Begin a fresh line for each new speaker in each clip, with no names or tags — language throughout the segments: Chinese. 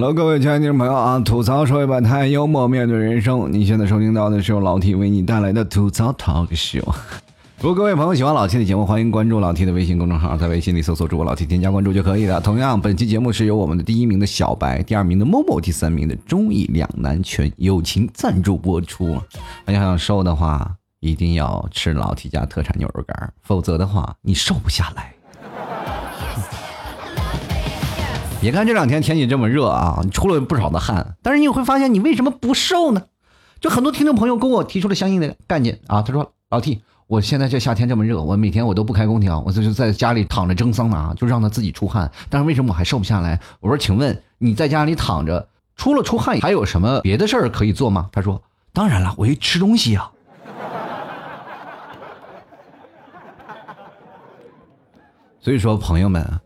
Hello，各位亲爱的听众朋友啊！吐槽说一百态，幽默面对人生。你现在收听到的是由老 T 为你带来的吐槽 talk show。如果各位朋友喜欢老 T 的节目，欢迎关注老 T 的微信公众号，在微信里搜索主播老 T 添加关注就可以了。同样，本期节目是由我们的第一名的小白、第二名的某某、第三名的中意两难全友情赞助播出。大家想瘦的话，一定要吃老 T 家特产牛肉干，否则的话你瘦不下来。别看这两天天气这么热啊，你出了不少的汗，但是你会发现你为什么不瘦呢？就很多听众朋友跟我提出了相应的概念啊，他说：“老 T，我现在这夏天这么热，我每天我都不开空调，我就是在家里躺着蒸桑拿，就让他自己出汗，但是为什么我还瘦不下来？”我说：“请问你在家里躺着，除了出汗，还有什么别的事儿可以做吗？”他说：“当然了，我一吃东西啊。”所以说，朋友们。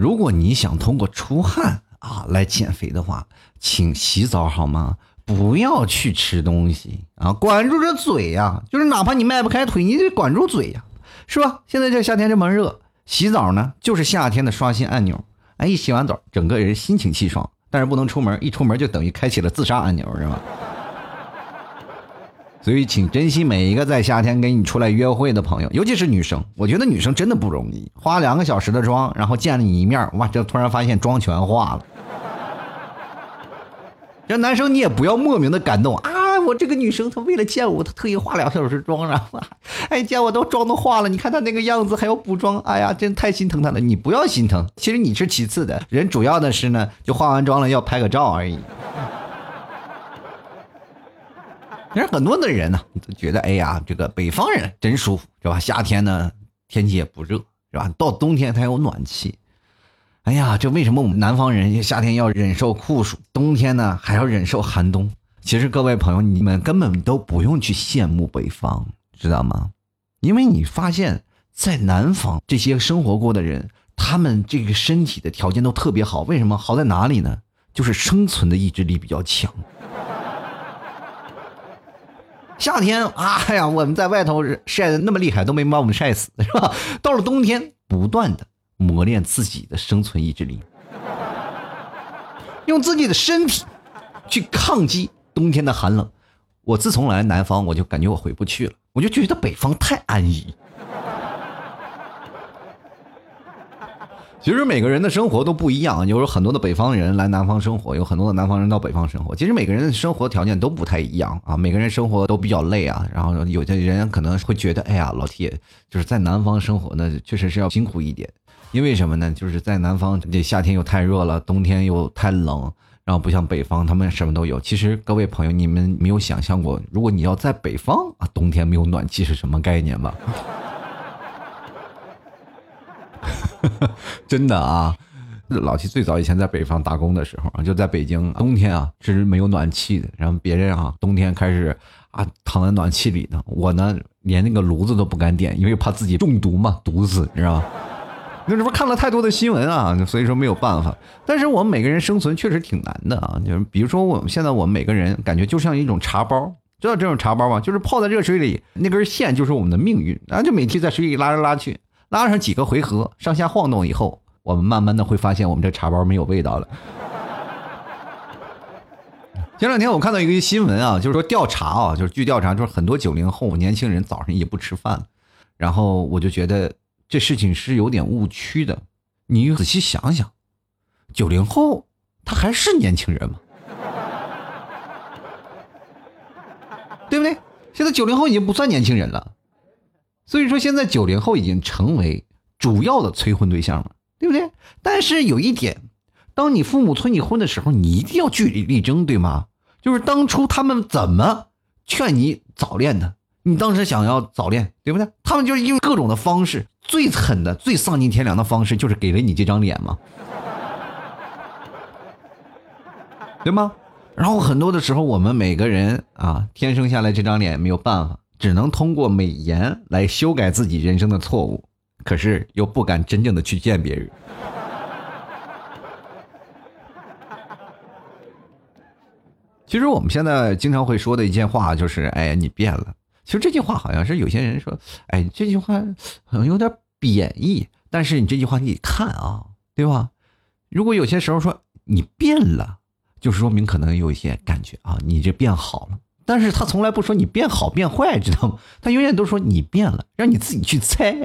如果你想通过出汗啊来减肥的话，请洗澡好吗？不要去吃东西啊，管住这嘴呀！就是哪怕你迈不开腿，你得管住嘴呀，是吧？现在这夏天这么热，洗澡呢就是夏天的刷新按钮。哎，一洗完澡，整个人心情气爽，但是不能出门，一出门就等于开启了自杀按钮，是吧？所以，请珍惜每一个在夏天跟你出来约会的朋友，尤其是女生。我觉得女生真的不容易，花两个小时的妆，然后见了你一面，哇，这突然发现妆全化了。这男生你也不要莫名的感动啊！我这个女生她为了见我，她特意化两个小时妆，然后哎，见我都妆都化了，你看她那个样子还要补妆，哎呀，真太心疼她了。你不要心疼，其实你是其次的，人主要的是呢，就化完妆了要拍个照而已。其实很多的人呢，都觉得哎呀，这个北方人真舒服，是吧？夏天呢，天气也不热，是吧？到冬天才有暖气。哎呀，这为什么我们南方人夏天要忍受酷暑，冬天呢还要忍受寒冬？其实各位朋友，你们根本都不用去羡慕北方，知道吗？因为你发现，在南方这些生活过的人，他们这个身体的条件都特别好。为什么好在哪里呢？就是生存的意志力比较强。夏天，哎呀，我们在外头晒的那么厉害，都没把我们晒死，是吧？到了冬天，不断的磨练自己的生存意志力，用自己的身体去抗击冬天的寒冷。我自从来南方，我就感觉我回不去了，我就觉得北方太安逸。其实每个人的生活都不一样，有很多的北方人来南方生活，有很多的南方人到北方生活。其实每个人的生活条件都不太一样啊，每个人生活都比较累啊。然后有的人可能会觉得，哎呀，老铁，就是在南方生活呢，确实是要辛苦一点。因为什么呢？就是在南方，这夏天又太热了，冬天又太冷，然后不像北方，他们什么都有。其实各位朋友，你们没有想象过，如果你要在北方啊，冬天没有暖气是什么概念吧？真的啊，老七最早以前在北方打工的时候啊，就在北京，冬天啊是没有暖气的。然后别人啊，冬天开始啊躺在暖气里呢，我呢连那个炉子都不敢点，因为怕自己中毒嘛，毒死，你知道吗？那时候看了太多的新闻啊，所以说没有办法。但是我们每个人生存确实挺难的啊，就是比如说我们现在我们每个人感觉就像一种茶包，知道这种茶包吗？就是泡在热水里，那根线就是我们的命运，然后就每天在水里拉来拉去。拉上几个回合，上下晃动以后，我们慢慢的会发现，我们这茶包没有味道了。前两天我看到一个新闻啊，就是说调查啊，就是据调查，就是很多九零后年轻人早上也不吃饭，然后我就觉得这事情是有点误区的。你仔细想想，九零后他还是年轻人吗？对不对？现在九零后已经不算年轻人了。所以说，现在九零后已经成为主要的催婚对象了，对不对？但是有一点，当你父母催你婚的时候，你一定要据理力争，对吗？就是当初他们怎么劝你早恋的，你当时想要早恋，对不对？他们就是用各种的方式，最狠的、最丧尽天良的方式，就是给了你这张脸嘛，对吗？然后很多的时候，我们每个人啊，天生下来这张脸没有办法。只能通过美颜来修改自己人生的错误，可是又不敢真正的去见别人。其实我们现在经常会说的一件话就是：“哎，你变了。”其实这句话好像是有些人说：“哎，这句话好像有点贬义。”但是你这句话你得看啊，对吧？如果有些时候说你变了，就说明可能有一些感觉啊，你这变好了。但是他从来不说你变好变坏，知道吗？他永远都说你变了，让你自己去猜。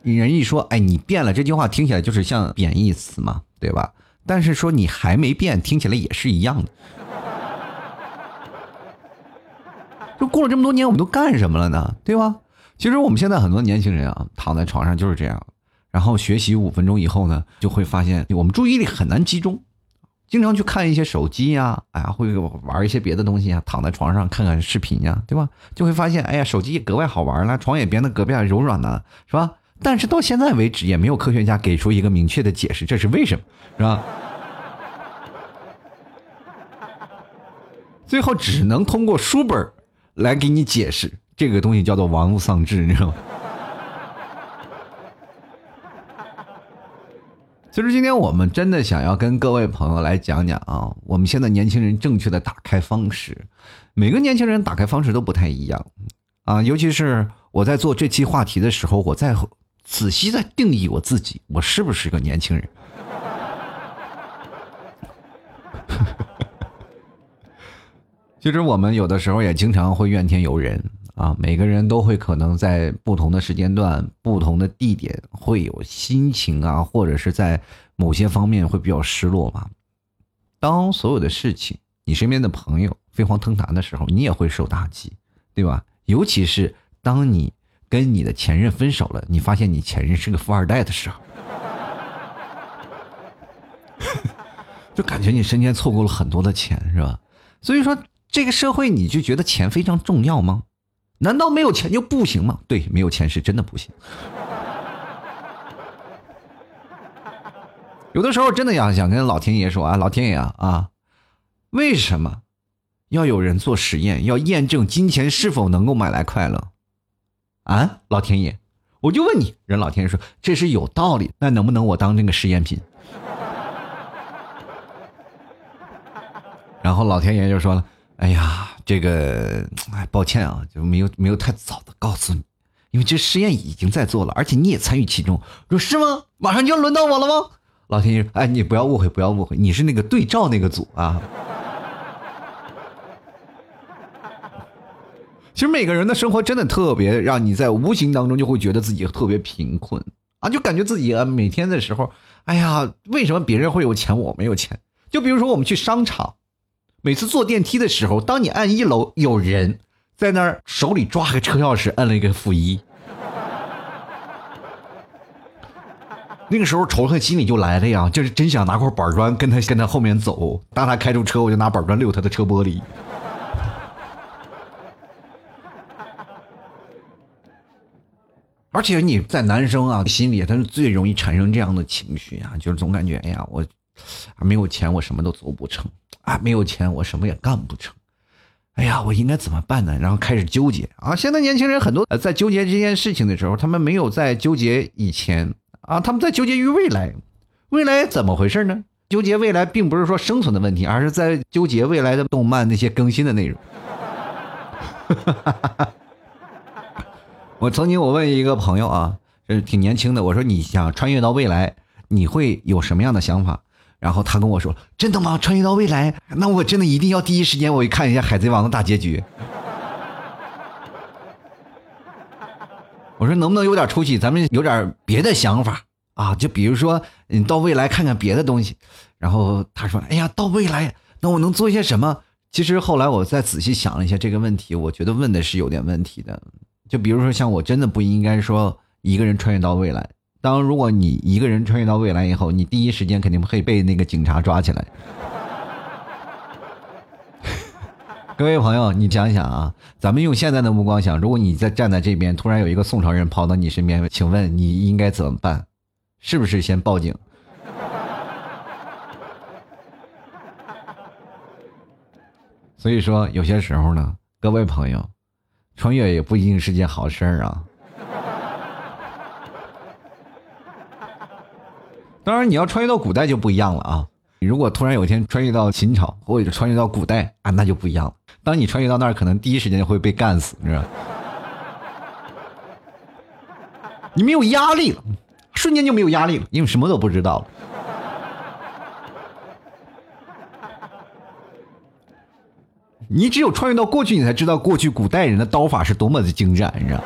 人一说，哎，你变了，这句话听起来就是像贬义词嘛，对吧？但是说你还没变，听起来也是一样的。就过了这么多年，我们都干什么了呢？对吧？其实我们现在很多年轻人啊，躺在床上就是这样，然后学习五分钟以后呢，就会发现我们注意力很难集中。经常去看一些手机呀，哎呀，会玩一些别的东西啊，躺在床上看看视频呀，对吧？就会发现，哎呀，手机也格外好玩了，床也变得格外柔软了，是吧？但是到现在为止，也没有科学家给出一个明确的解释，这是为什么，是吧？最后只能通过书本来给你解释，这个东西叫做玩物丧志，你知道吗？其实今天我们真的想要跟各位朋友来讲讲啊，我们现在年轻人正确的打开方式，每个年轻人打开方式都不太一样啊。尤其是我在做这期话题的时候，我在仔细在定义我自己，我是不是个年轻人？其实我们有的时候也经常会怨天尤人。啊，每个人都会可能在不同的时间段、不同的地点会有心情啊，或者是在某些方面会比较失落吧。当所有的事情，你身边的朋友飞黄腾达的时候，你也会受打击，对吧？尤其是当你跟你的前任分手了，你发现你前任是个富二代的时候，就感觉你身边错过了很多的钱，是吧？所以说，这个社会你就觉得钱非常重要吗？难道没有钱就不行吗？对，没有钱是真的不行。有的时候真的想想跟老天爷说啊，老天爷啊，为什么要有人做实验，要验证金钱是否能够买来快乐？啊，老天爷，我就问你，人老天爷说这是有道理，那能不能我当这个实验品？然后老天爷就说了。哎呀，这个，哎，抱歉啊，就没有没有太早的告诉你，因为这实验已经在做了，而且你也参与其中。说是吗？马上就要轮到我了吗？老天爷，哎，你不要误会，不要误会，你是那个对照那个组啊。其实每个人的生活真的特别让你在无形当中就会觉得自己特别贫困啊，就感觉自己啊每天的时候，哎呀，为什么别人会有钱，我没有钱？就比如说我们去商场。每次坐电梯的时候，当你按一楼，有人在那儿手里抓个车钥匙，摁了一个负一，那个时候仇恨心里就来了呀，就是真想拿块板砖跟他跟他后面走。当他开出车，我就拿板砖溜他的车玻璃。而且你在男生啊心里，他是最容易产生这样的情绪啊，就是总感觉哎呀，我啊没有钱，我什么都做不成。啊，没有钱，我什么也干不成。哎呀，我应该怎么办呢？然后开始纠结啊。现在年轻人很多，在纠结这件事情的时候，他们没有在纠结以前啊，他们在纠结于未来。未来怎么回事呢？纠结未来，并不是说生存的问题，而是在纠结未来的动漫那些更新的内容。我曾经我问一个朋友啊，是挺年轻的，我说你想穿越到未来，你会有什么样的想法？然后他跟我说：“真的吗？穿越到未来？那我真的一定要第一时间我去看一下《海贼王》的大结局。”我说：“能不能有点出息？咱们有点别的想法啊？就比如说，你到未来看看别的东西。”然后他说：“哎呀，到未来，那我能做些什么？”其实后来我再仔细想了一下这个问题，我觉得问的是有点问题的。就比如说，像我真的不应该说一个人穿越到未来。当如果你一个人穿越到未来以后，你第一时间肯定会被那个警察抓起来。各位朋友，你想想啊，咱们用现在的目光想，如果你在站在这边，突然有一个宋朝人跑到你身边，请问你应该怎么办？是不是先报警？所以说，有些时候呢，各位朋友，穿越也不一定是件好事儿啊。当然，你要穿越到古代就不一样了啊。你如果突然有一天穿越到秦朝，或者穿越到古代啊，那就不一样了。当你穿越到那儿，可能第一时间就会被干死，是吧？你没有压力了，瞬间就没有压力了，因为什么都不知道了。你只有穿越到过去，你才知道过去古代人的刀法是多么的精湛，你知道吗？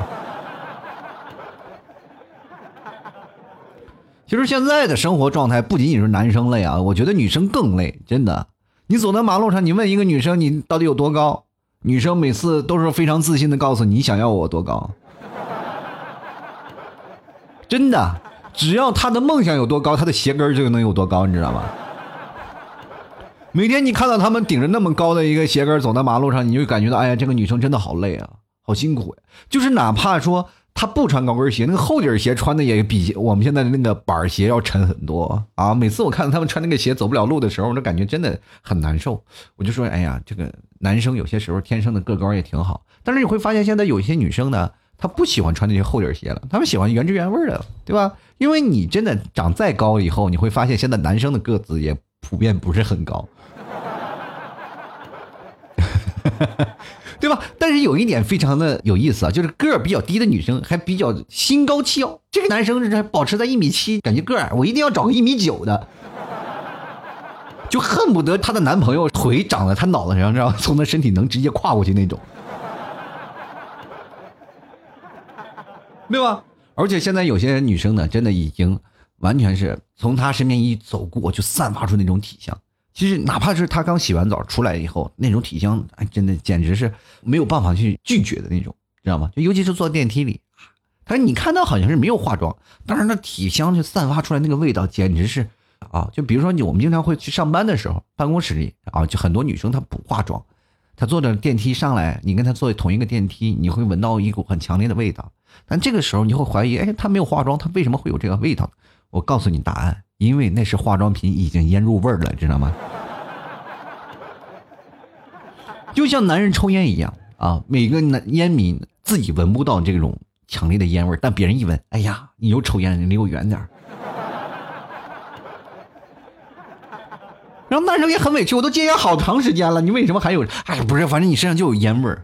其实现在的生活状态不仅仅是男生累啊，我觉得女生更累，真的。你走在马路上，你问一个女生你到底有多高，女生每次都是非常自信的告诉你想要我多高。真的，只要她的梦想有多高，她的鞋跟就能有多高，你知道吗？每天你看到他们顶着那么高的一个鞋跟走在马路上，你就感觉到，哎呀，这个女生真的好累啊，好辛苦呀。就是哪怕说。他不穿高跟鞋，那个厚底鞋穿的也比我们现在的那个板鞋要沉很多啊！每次我看到他们穿那个鞋走不了路的时候，我都感觉真的很难受。我就说，哎呀，这个男生有些时候天生的个高也挺好。但是你会发现，现在有一些女生呢，她不喜欢穿那些厚底鞋了，她们喜欢原汁原味的，对吧？因为你真的长再高以后，你会发现现在男生的个子也普遍不是很高。对吧？但是有一点非常的有意思啊，就是个儿比较低的女生还比较心高气傲，这个男生是保持在一米七，感觉个儿我一定要找个一米九的，就恨不得她的男朋友腿长在她脑袋上，然后从她身体能直接跨过去那种，对吧？而且现在有些女生呢，真的已经完全是从她身边一走过就散发出那种体香。其实，哪怕是他刚洗完澡出来以后，那种体香，哎，真的简直是没有办法去拒绝的那种，知道吗？就尤其是坐电梯里，他说你看到好像是没有化妆，但是那体香就散发出来那个味道，简直是啊！就比如说你，我们经常会去上班的时候，办公室里啊，就很多女生她不化妆，她坐着电梯上来，你跟她坐同一个电梯，你会闻到一股很强烈的味道，但这个时候你会怀疑，哎，她没有化妆，她为什么会有这个味道？我告诉你答案。因为那是化妆品已经腌入味儿了，知道吗？就像男人抽烟一样啊，每个男烟民自己闻不到这种强烈的烟味但别人一闻，哎呀，你又抽烟，你离我远点然后男生也很委屈，我都戒烟好长时间了，你为什么还有？哎，不是，反正你身上就有烟味儿。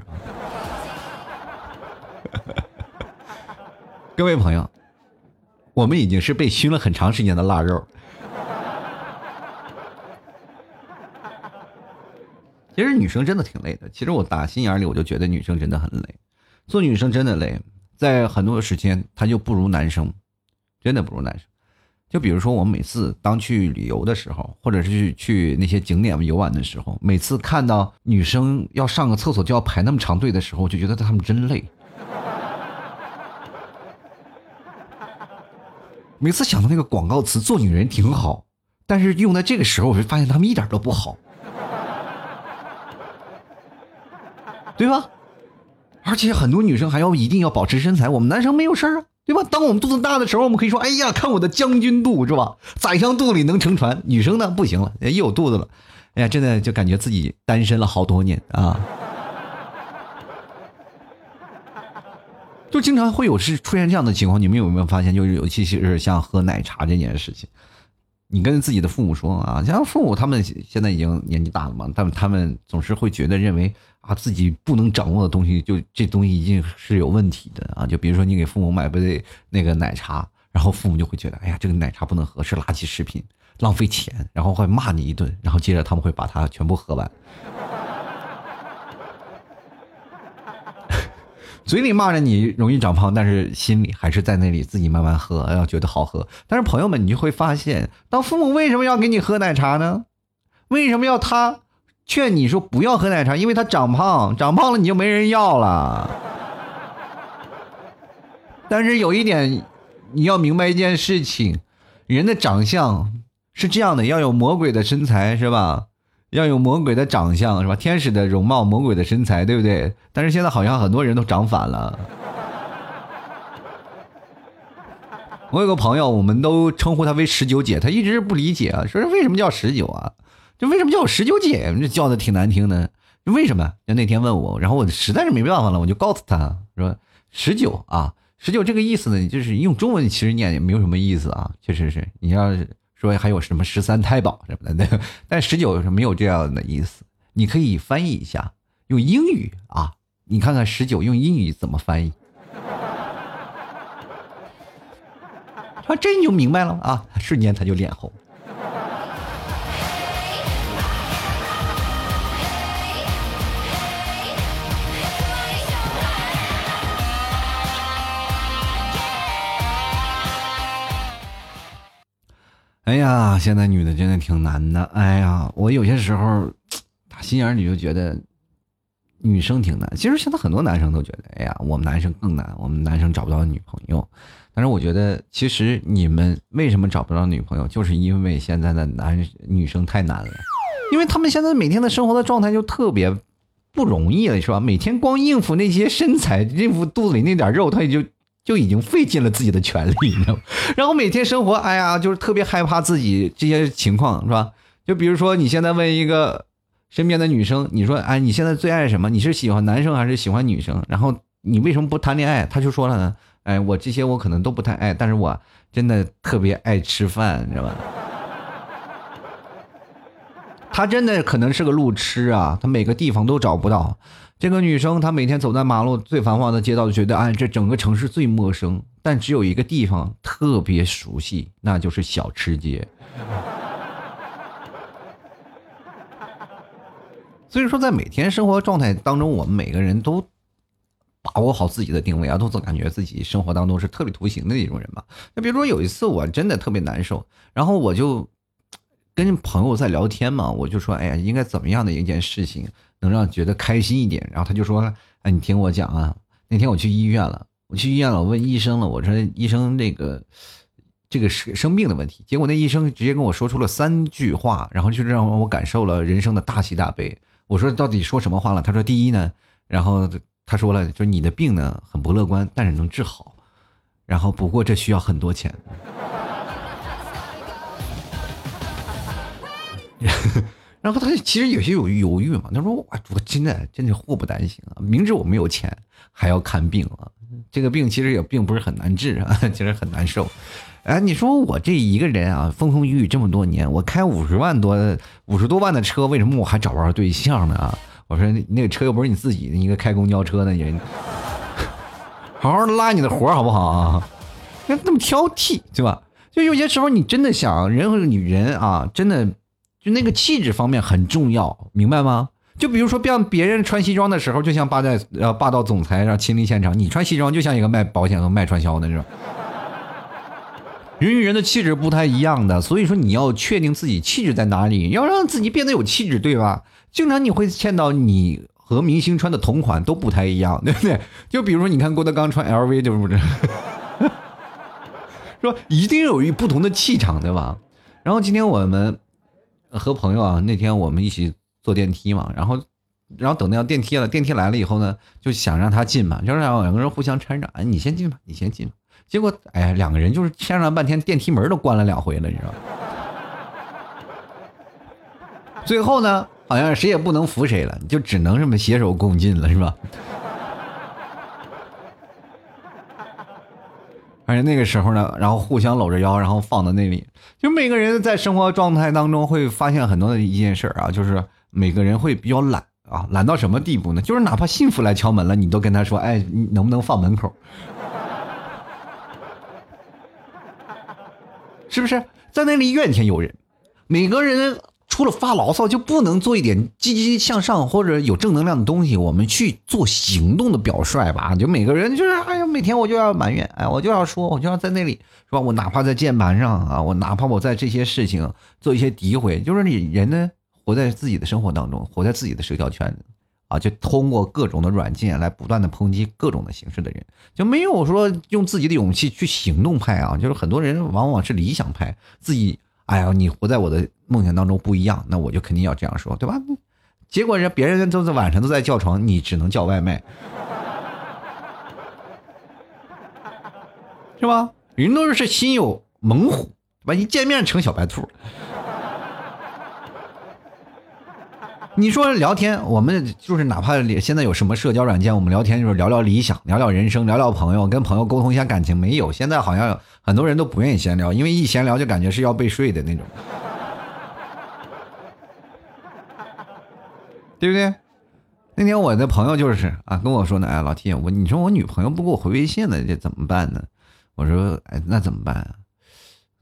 各位朋友。我们已经是被熏了很长时间的腊肉。其实女生真的挺累的。其实我打心眼里我就觉得女生真的很累，做女生真的累，在很多时间她就不如男生，真的不如男生。就比如说我们每次当去旅游的时候，或者是去去那些景点游玩的时候，每次看到女生要上个厕所就要排那么长队的时候，我就觉得她们真累。每次想到那个广告词“做女人挺好”，但是用在这个时候，我就发现他们一点都不好，对吧？而且很多女生还要一定要保持身材，我们男生没有事儿啊，对吧？当我们肚子大的时候，我们可以说：“哎呀，看我的将军肚，是吧？宰相肚里能撑船。”女生呢，不行了，一有肚子了，哎呀，真的就感觉自己单身了好多年啊。就经常会有是出现这样的情况，你们有没有发现？就是尤其是像喝奶茶这件事情，你跟自己的父母说啊，像父母他们现在已经年纪大了嘛，他们他们总是会觉得认为啊自己不能掌握的东西，就这东西一定是有问题的啊。就比如说你给父母买杯那个奶茶，然后父母就会觉得，哎呀，这个奶茶不能喝，是垃圾食品，浪费钱，然后会骂你一顿，然后接着他们会把它全部喝完。嘴里骂着你容易长胖，但是心里还是在那里自己慢慢喝，哎呀，觉得好喝。但是朋友们，你就会发现，当父母为什么要给你喝奶茶呢？为什么要他劝你说不要喝奶茶？因为他长胖，长胖了你就没人要了。但是有一点，你要明白一件事情，人的长相是这样的，要有魔鬼的身材，是吧？要有魔鬼的长相是吧？天使的容貌，魔鬼的身材，对不对？但是现在好像很多人都长反了。我有个朋友，我们都称呼她为十九姐，她一直不理解啊，说为什么叫十九啊？就为什么叫我十九姐？这叫的挺难听的。为什么？就那天问我，然后我实在是没办法了，我就告诉他说：“十九啊，十九这个意思呢，就是用中文其实念也没有什么意思啊，确实是你要是。”说还有什么十三太保什么的，但十九是没有这样的意思。你可以翻译一下，用英语啊，你看看十九用英语怎么翻译。他这你就明白了啊，瞬间他就脸红。哎呀，现在女的真的挺难的。哎呀，我有些时候 打心眼里就觉得女生挺难。其实现在很多男生都觉得，哎呀，我们男生更难，我们男生找不到女朋友。但是我觉得，其实你们为什么找不到女朋友，就是因为现在的男女生太难了，因为他们现在每天的生活的状态就特别不容易了，是吧？每天光应付那些身材，应付肚子里那点肉，他也就就已经费尽了自己的全力，你知道吗？然后每天生活，哎呀，就是特别害怕自己这些情况，是吧？就比如说你现在问一个身边的女生，你说，哎，你现在最爱什么？你是喜欢男生还是喜欢女生？然后你为什么不谈恋爱？她就说了呢。哎，我这些我可能都不太爱，但是我真的特别爱吃饭，你知道吧？他真的可能是个路痴啊，他每个地方都找不到。这个女生，她每天走在马路最繁华的街道，就觉得哎，这整个城市最陌生，但只有一个地方特别熟悉，那就是小吃街。所以说，在每天生活状态当中，我们每个人都。把握好自己的定位啊，都总感觉自己生活当中是特立独行的那种人嘛。那比如说有一次我真的特别难受，然后我就跟朋友在聊天嘛，我就说，哎呀，应该怎么样的一件事情能让觉得开心一点？然后他就说，哎，你听我讲啊，那天我去医院了，我去医院了，我问医生了，我说医生那个这个是生病的问题，结果那医生直接跟我说出了三句话，然后就让我感受了人生的大喜大悲。我说到底说什么话了？他说第一呢，然后。他说了，就你的病呢很不乐观，但是能治好，然后不过这需要很多钱。然后他其实有些有犹豫嘛，他说：“我我真的真的祸不单行啊，明知我没有钱还要看病啊，这个病其实也并不是很难治啊，其实很难受。哎，你说我这一个人啊，风风雨雨这么多年，我开五十万多五十多万的车，为什么我还找不着对象呢？”我说那那个车又不是你自己的，一个开公交车的人，好好拉你的活好不好啊？那那么挑剔，对吧？就有些时候你真的想，人和女人啊，真的就那个气质方面很重要，明白吗？就比如说，让别人穿西装的时候，就像霸在呃霸道总裁让亲临现场，你穿西装就像一个卖保险和卖传销的，是吧？人与人的气质不太一样的，所以说你要确定自己气质在哪里，要让自己变得有气质，对吧？经常你会见到你和明星穿的同款都不太一样，对不对？就比如说，你看郭德纲穿 LV，就是不是？说一定有一不同的气场，对吧？然后今天我们和朋友啊，那天我们一起坐电梯嘛，然后然后等到电梯了，电梯来了以后呢，就想让他进嘛，就让两个人互相搀着，哎，你先进吧，你先进吧。结果哎呀，两个人就是牵了半天，电梯门都关了两回了，你知道吗？最后呢？好像谁也不能扶谁了，就只能这么携手共进了，是吧？而且那个时候呢，然后互相搂着腰，然后放到那里，就每个人在生活状态当中会发现很多的一件事啊，就是每个人会比较懒啊，懒到什么地步呢？就是哪怕幸福来敲门了，你都跟他说：“哎，你能不能放门口？” 是不是在那里怨天尤人？每个人。除了发牢骚，就不能做一点积极向上或者有正能量的东西。我们去做行动的表率吧。就每个人就是，哎呀，每天我就要埋怨，哎，我就要说，我就要在那里，是吧？我哪怕在键盘上啊，我哪怕我在这些事情做一些诋毁，就是你人呢，活在自己的生活当中，活在自己的社交圈子啊，就通过各种的软件来不断的抨击各种的形式的人，就没有说用自己的勇气去行动派啊。就是很多人往往是理想派，自己。哎呀，你活在我的梦想当中不一样，那我就肯定要这样说，对吧？结果人别人都在晚上都在叫床，你只能叫外卖，是吧？人都是心有猛虎，对吧？一见面成小白兔。你说聊天，我们就是哪怕现在有什么社交软件，我们聊天就是聊聊理想，聊聊人生，聊聊朋友，跟朋友沟通一下感情，没有。现在好像很多人都不愿意闲聊，因为一闲聊就感觉是要被睡的那种，对不对？那天我的朋友就是啊跟我说呢，哎，老 T，我你说我女朋友不给我回微信了，这怎么办呢？我说，哎，那怎么办啊？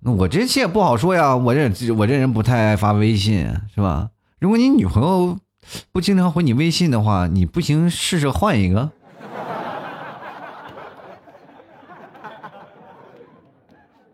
那我这些也不好说呀，我这我这人不太爱发微信，是吧？如果你女朋友不经常回你微信的话，你不行试试换一个。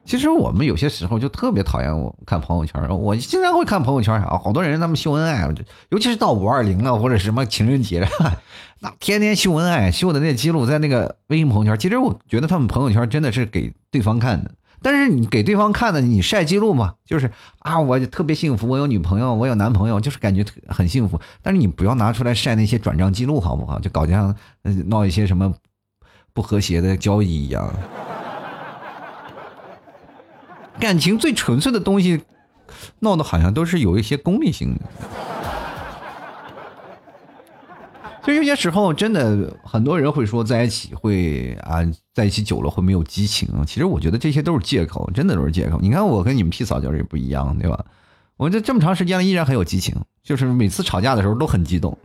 其实我们有些时候就特别讨厌我看朋友圈，我经常会看朋友圈啊，好多人他们秀恩爱，尤其是到五二零了或者什么情人节，那天天秀恩爱，秀的那记录在那个微信朋友圈。其实我觉得他们朋友圈真的是给对方看的，但是你给对方看的，你晒记录嘛，就是啊，我特别幸福，我有女朋友，我有男朋友，就是感觉很幸福。但是你不要拿出来晒那些转账记录，好不好？就搞像闹一些什么不和谐的交易一样。感情最纯粹的东西，闹的好像都是有一些功利性的。所以有些时候，真的很多人会说在一起会啊，在一起久了会没有激情。其实我觉得这些都是借口，真的都是借口。你看我跟你们 P 嫂就是不一样，对吧？我这这么长时间了，依然很有激情，就是每次吵架的时候都很激动。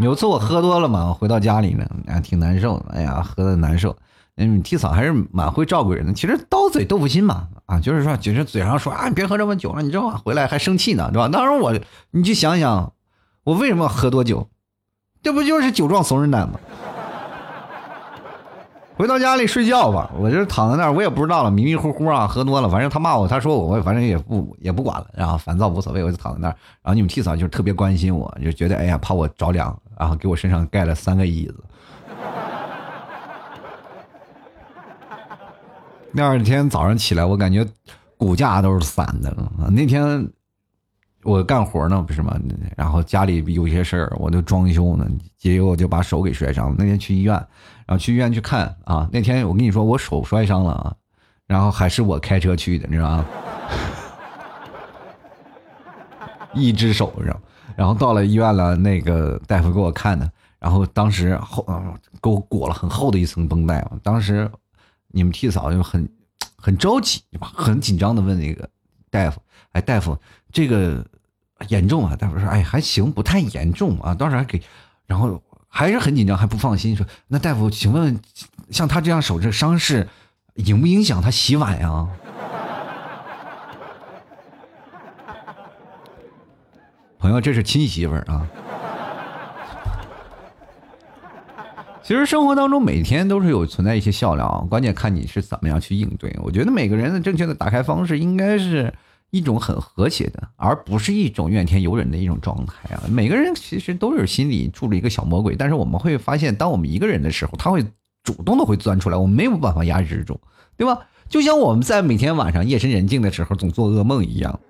有次我喝多了嘛，回到家里呢，啊，挺难受的。哎呀，喝的难受。嗯，T 嫂还是蛮会照顾人的。其实刀嘴豆腐心嘛，啊，就是说，就是嘴上说啊，你别喝这么久了，你知道吗？回来还生气呢，对吧？当时我，你去想想，我为什么喝多酒？这不就是酒壮怂人胆吗？回到家里睡觉吧，我就躺在那儿，我也不知道了，迷迷糊糊啊，喝多了，反正他骂我，他说我，我反正也不也不管了，然后烦躁无所谓，我就躺在那儿。然后你们 T 嫂就特别关心我，就觉得哎呀，怕我着凉，然后给我身上盖了三个椅子。第二天早上起来，我感觉骨架都是散的了。那天我干活呢，不是吗？然后家里有些事儿，我就装修呢，结果我就把手给摔伤了。那天去医院，然后去医院去看啊。那天我跟你说，我手摔伤了啊，然后还是我开车去的，你知道吗？一只手上，然后到了医院了，那个大夫给我看的，然后当时后给我裹了很厚的一层绷带，当时。你们替嫂就很很着急，很紧张的问那个大夫：“哎，大夫，这个严重啊？”大夫说：“哎，还行，不太严重啊。”当时还给，然后还是很紧张，还不放心，说：“那大夫，请问像他这样手这伤势，影不影响他洗碗呀？” 朋友，这是亲媳妇儿啊。其实生活当中每天都是有存在一些笑料啊，关键看你是怎么样去应对。我觉得每个人的正确的打开方式应该是一种很和谐的，而不是一种怨天尤人的一种状态啊。每个人其实都是心里住着一个小魔鬼，但是我们会发现，当我们一个人的时候，他会主动的会钻出来，我们没有办法压制住，对吧？就像我们在每天晚上夜深人静的时候总做噩梦一样。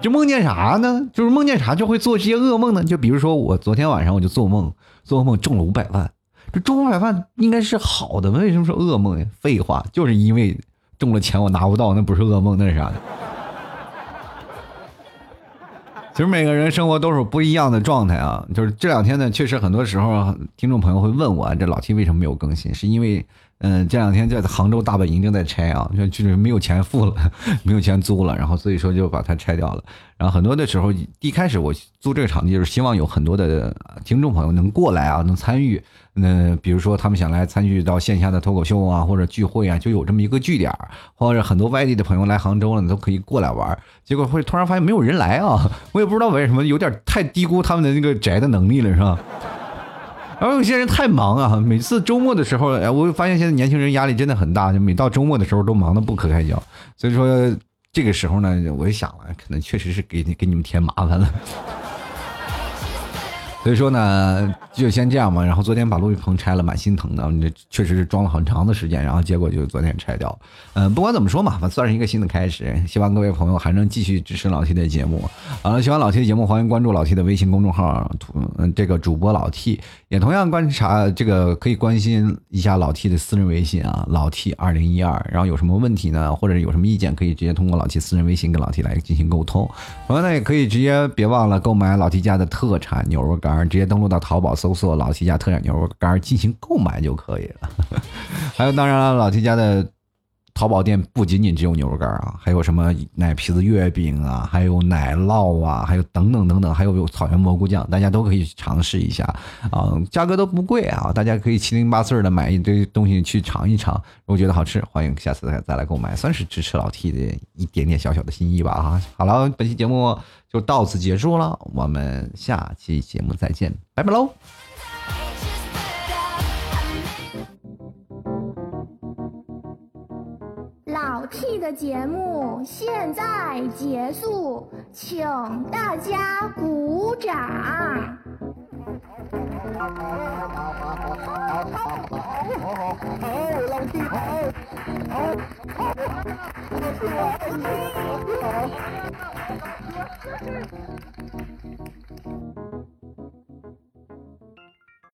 就梦见啥呢？就是梦见啥就会做这些噩梦呢？就比如说我昨天晚上我就做梦，做梦中了五百万。这中五百万应该是好的，为什么说噩梦呀？废话，就是因为中了钱我拿不到，那不是噩梦，那是啥的？其实每个人生活都是不一样的状态啊。就是这两天呢，确实很多时候听众朋友会问我，这老七为什么没有更新？是因为。嗯，这两天在杭州大本营正在拆啊，就是没有钱付了，没有钱租了，然后所以说就把它拆掉了。然后很多的时候，一开始我租这个场地就是希望有很多的听众朋友能过来啊，能参与。那比如说他们想来参与到线下的脱口秀啊，或者聚会啊，就有这么一个据点或者很多外地的朋友来杭州了，你都可以过来玩。结果会突然发现没有人来啊，我也不知道为什么，有点太低估他们的那个宅的能力了，是吧？然后有些人太忙啊，每次周末的时候，哎，我发现现在年轻人压力真的很大，就每到周末的时候都忙得不可开交。所以说这个时候呢，我就想了，可能确实是给你给你们添麻烦了。所以说呢，就先这样吧。然后昨天把录音棚拆了，蛮心疼的。这确实是装了很长的时间，然后结果就昨天拆掉。嗯，不管怎么说嘛，算是一个新的开始。希望各位朋友还能继续支持老 T 的节目。好了，喜欢老 T 的节目，欢迎关注老 T 的微信公众号，嗯，这个主播老 T 也同样观察这个，可以关心一下老 T 的私人微信啊，老 T 二零一二。然后有什么问题呢，或者有什么意见，可以直接通过老 T 私人微信跟老 T 来进行沟通。朋友呢，也可以直接别忘了购买老 T 家的特产牛肉干。直接登录到淘宝搜索“老七家特产牛肉干”进行购买就可以了。还有，当然了，老七家的淘宝店不仅仅只有牛肉干啊，还有什么奶皮子月饼啊，还有奶酪啊，还有等等等等，还有有草原蘑菇酱，大家都可以尝试一下啊，价格都不贵啊，大家可以七零八碎的买一堆东西去尝一尝，如果觉得好吃，欢迎下次再再来购买，算是支持老 T 的一点点小小的心意吧啊。好了，本期节目。就到此结束了，我们下期节目再见，拜拜喽。
的节目现在结束，请大家鼓掌。